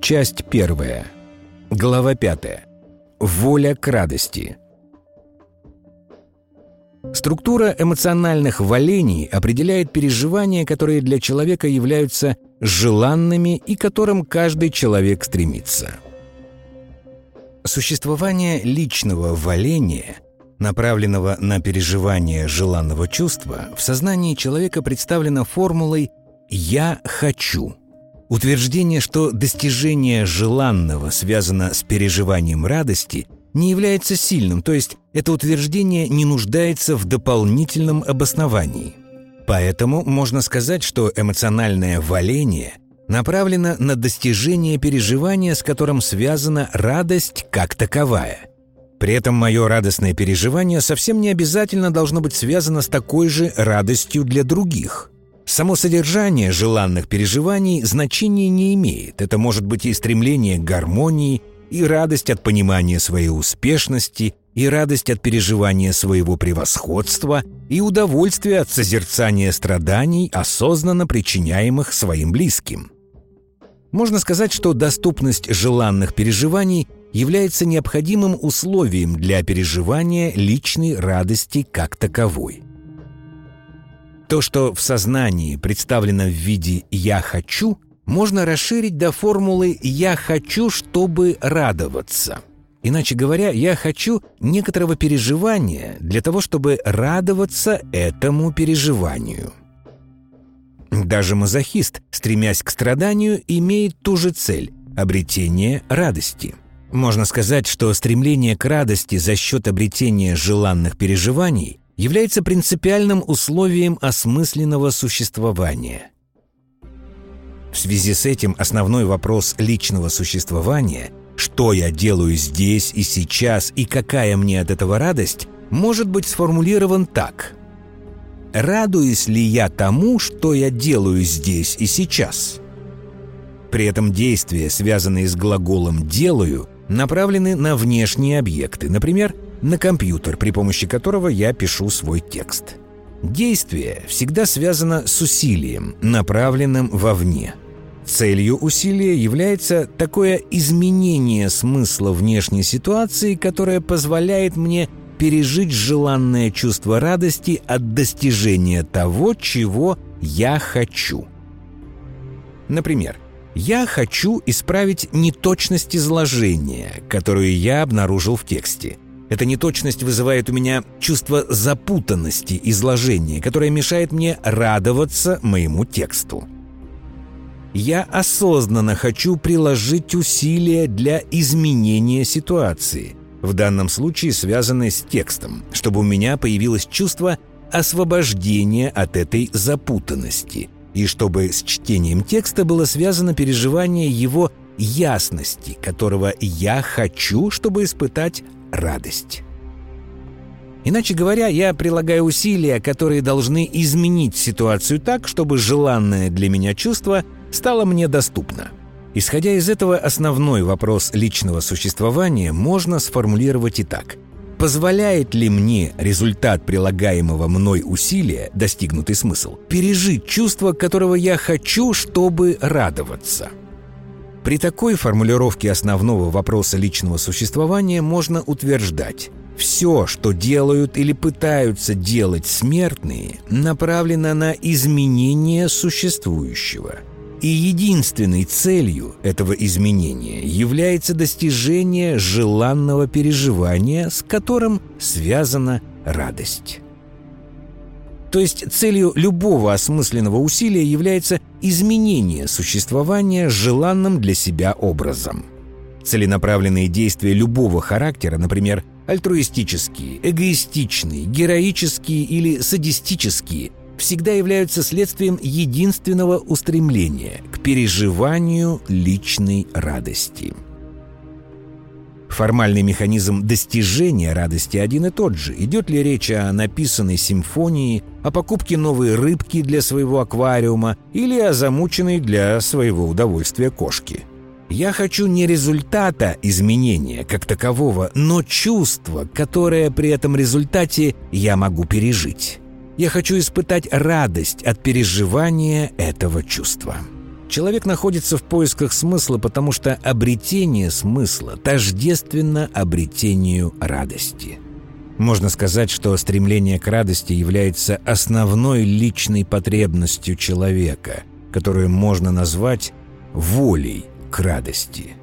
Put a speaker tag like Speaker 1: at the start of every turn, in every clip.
Speaker 1: Часть первая. Глава пятая. Воля к радости. Структура эмоциональных валений определяет переживания, которые для человека являются желанными и к которым каждый человек стремится. Существование личного валения, направленного на переживание желанного чувства, в сознании человека представлено формулой «я хочу». Утверждение, что достижение желанного связано с переживанием радости, не является сильным, то есть это утверждение не нуждается в дополнительном обосновании. Поэтому можно сказать, что эмоциональное валение направлено на достижение переживания, с которым связана радость как таковая. При этом мое радостное переживание совсем не обязательно должно быть связано с такой же радостью для других. Само содержание желанных переживаний значения не имеет. Это может быть и стремление к гармонии, и радость от понимания своей успешности, и радость от переживания своего превосходства, и удовольствие от созерцания страданий, осознанно причиняемых своим близким. Можно сказать, что доступность желанных переживаний является необходимым условием для переживания личной радости как таковой – то, что в сознании представлено в виде «я хочу», можно расширить до формулы «я хочу, чтобы радоваться». Иначе говоря, я хочу некоторого переживания для того, чтобы радоваться этому переживанию. Даже мазохист, стремясь к страданию, имеет ту же цель – обретение радости. Можно сказать, что стремление к радости за счет обретения желанных переживаний является принципиальным условием осмысленного существования. В связи с этим основной вопрос личного существования «что я делаю здесь и сейчас и какая мне от этого радость» может быть сформулирован так «Радуюсь ли я тому, что я делаю здесь и сейчас?» При этом действия, связанные с глаголом «делаю», направлены на внешние объекты, например, на компьютер, при помощи которого я пишу свой текст. Действие всегда связано с усилием, направленным вовне. Целью усилия является такое изменение смысла внешней ситуации, которое позволяет мне пережить желанное чувство радости от достижения того, чего я хочу. Например, я хочу исправить неточность изложения, которую я обнаружил в тексте – эта неточность вызывает у меня чувство запутанности изложения, которое мешает мне радоваться моему тексту. Я осознанно хочу приложить усилия для изменения ситуации, в данном случае связанной с текстом, чтобы у меня появилось чувство освобождения от этой запутанности, и чтобы с чтением текста было связано переживание его ясности, которого я хочу, чтобы испытать радость. Иначе говоря, я прилагаю усилия, которые должны изменить ситуацию так, чтобы желанное для меня чувство стало мне доступно. Исходя из этого, основной вопрос личного существования можно сформулировать и так. Позволяет ли мне результат прилагаемого мной усилия, достигнутый смысл, пережить чувство, которого я хочу, чтобы радоваться – при такой формулировке основного вопроса личного существования можно утверждать все, что делают или пытаются делать смертные, направлено на изменение существующего. И единственной целью этого изменения является достижение желанного переживания, с которым связана радость. То есть целью любого осмысленного усилия является изменение существования желанным для себя образом. Целенаправленные действия любого характера, например, альтруистические, эгоистичные, героические или садистические, всегда являются следствием единственного устремления к переживанию личной радости. Формальный механизм достижения радости один и тот же. Идет ли речь о написанной симфонии, о покупке новой рыбки для своего аквариума или о замученной для своего удовольствия кошки. Я хочу не результата изменения как такового, но чувства, которое при этом результате я могу пережить. Я хочу испытать радость от переживания этого чувства. Человек находится в поисках смысла, потому что обретение смысла тождественно обретению радости. Можно сказать, что стремление к радости является основной личной потребностью человека, которую можно назвать волей к радости.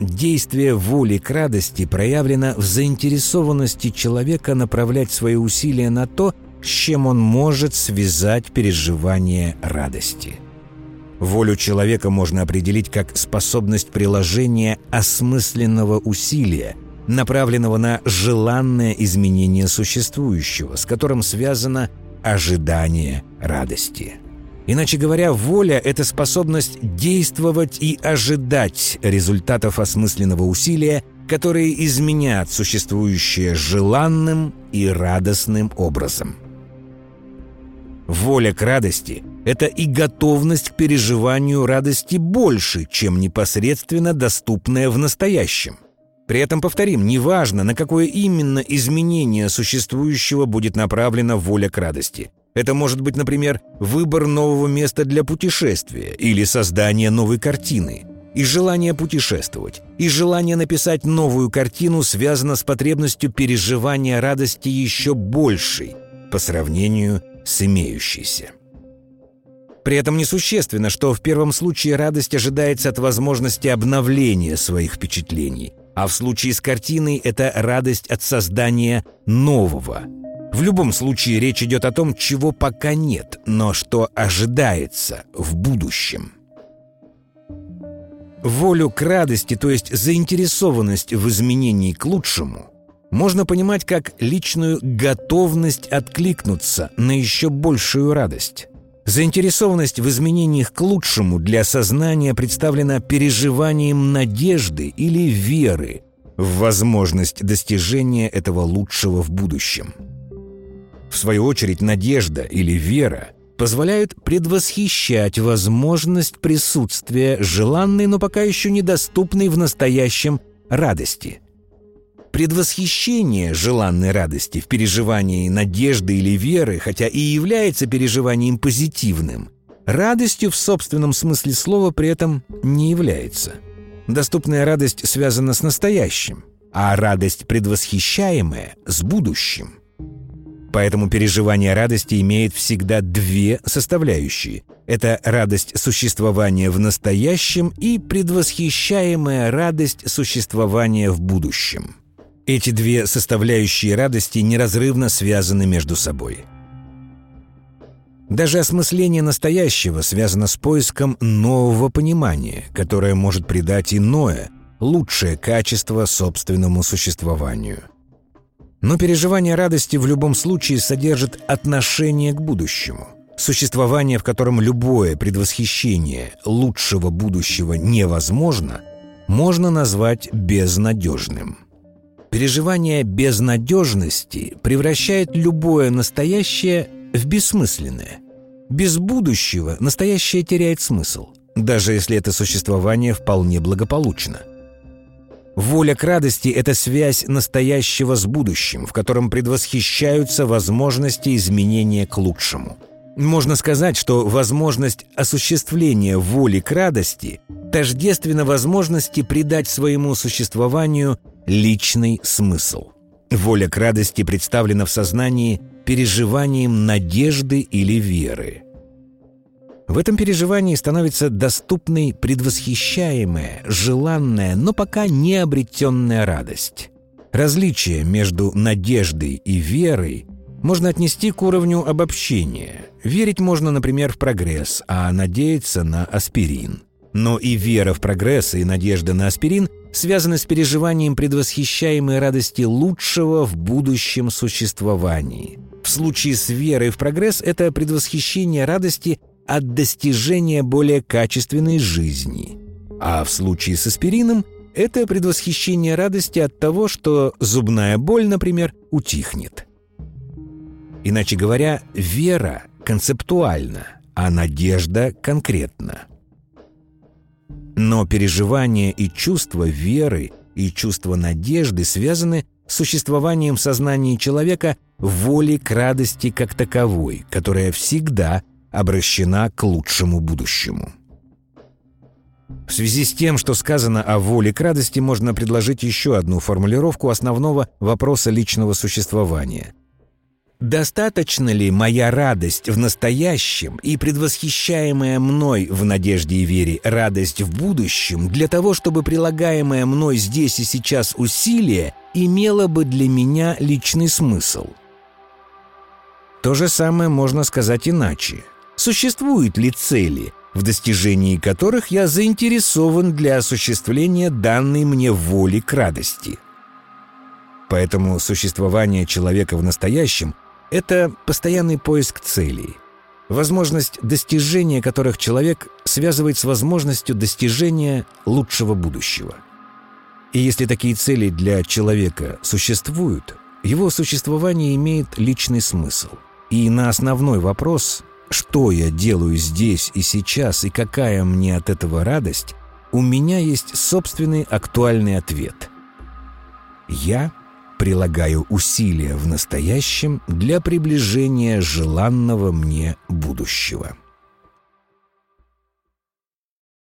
Speaker 1: Действие воли к радости проявлено в заинтересованности человека направлять свои усилия на то, с чем он может связать переживание радости. Волю человека можно определить как способность приложения осмысленного усилия, направленного на желанное изменение существующего, с которым связано ожидание радости. Иначе говоря, воля – это способность действовать и ожидать результатов осмысленного усилия, которые изменят существующее желанным и радостным образом. Воля к радости – это и готовность к переживанию радости больше, чем непосредственно доступная в настоящем. При этом, повторим, неважно, на какое именно изменение существующего будет направлена воля к радости – это может быть, например, выбор нового места для путешествия или создание новой картины. И желание путешествовать, и желание написать новую картину связано с потребностью переживания радости еще большей по сравнению с имеющейся. При этом несущественно, что в первом случае радость ожидается от возможности обновления своих впечатлений, а в случае с картиной это радость от создания нового – в любом случае речь идет о том, чего пока нет, но что ожидается в будущем. Волю к радости, то есть заинтересованность в изменении к лучшему, можно понимать как личную готовность откликнуться на еще большую радость. Заинтересованность в изменениях к лучшему для сознания представлена переживанием надежды или веры в возможность достижения этого лучшего в будущем. В свою очередь, надежда или вера позвляют предвосхищать возможность присутствия желанной, но пока еще недоступной в настоящем радости. Предвосхищение желанной радости в переживании надежды или веры, хотя и является переживанием позитивным, радостью в собственном смысле слова при этом не является. Доступная радость связана с настоящим, а радость предвосхищаемая – с будущим – Поэтому переживание радости имеет всегда две составляющие. Это радость существования в настоящем и предвосхищаемая радость существования в будущем. Эти две составляющие радости неразрывно связаны между собой. Даже осмысление настоящего связано с поиском нового понимания, которое может придать иное, лучшее качество собственному существованию. Но переживание радости в любом случае содержит отношение к будущему. Существование, в котором любое предвосхищение лучшего будущего невозможно, можно назвать безнадежным. Переживание безнадежности превращает любое настоящее в бессмысленное. Без будущего настоящее теряет смысл, даже если это существование вполне благополучно – Воля к радости – это связь настоящего с будущим, в котором предвосхищаются возможности изменения к лучшему. Можно сказать, что возможность осуществления воли к радости тождественна возможности придать своему существованию личный смысл. Воля к радости представлена в сознании переживанием надежды или веры – в этом переживании становится доступной предвосхищаемая, желанная, но пока не обретенная радость. Различие между надеждой и верой можно отнести к уровню обобщения. Верить можно, например, в прогресс, а надеяться на аспирин. Но и вера в прогресс, и надежда на аспирин связаны с переживанием предвосхищаемой радости лучшего в будущем существовании. В случае с верой в прогресс это предвосхищение радости от достижения более качественной жизни. А в случае с аспирином это предвосхищение радости от того, что зубная боль, например, утихнет. Иначе говоря, вера концептуальна, а надежда конкретна. Но переживания и чувства веры и чувства надежды связаны с существованием в сознании человека воли к радости как таковой, которая всегда обращена к лучшему будущему. В связи с тем, что сказано о воле к радости, можно предложить еще одну формулировку основного вопроса личного существования. Достаточно ли моя радость в настоящем и предвосхищаемая мной в надежде и вере радость в будущем для того, чтобы прилагаемое мной здесь и сейчас усилие имело бы для меня личный смысл? То же самое можно сказать иначе. Существуют ли цели, в достижении которых я заинтересован для осуществления данной мне воли к радости? Поэтому существование человека в настоящем это постоянный поиск целей, возможность достижения которых человек связывает с возможностью достижения лучшего будущего. И если такие цели для человека существуют, его существование имеет личный смысл. И на основной вопрос «что я делаю здесь и сейчас и какая мне от этого радость?» у меня есть собственный актуальный ответ. Я прилагаю усилия в настоящем для приближения желанного мне будущего.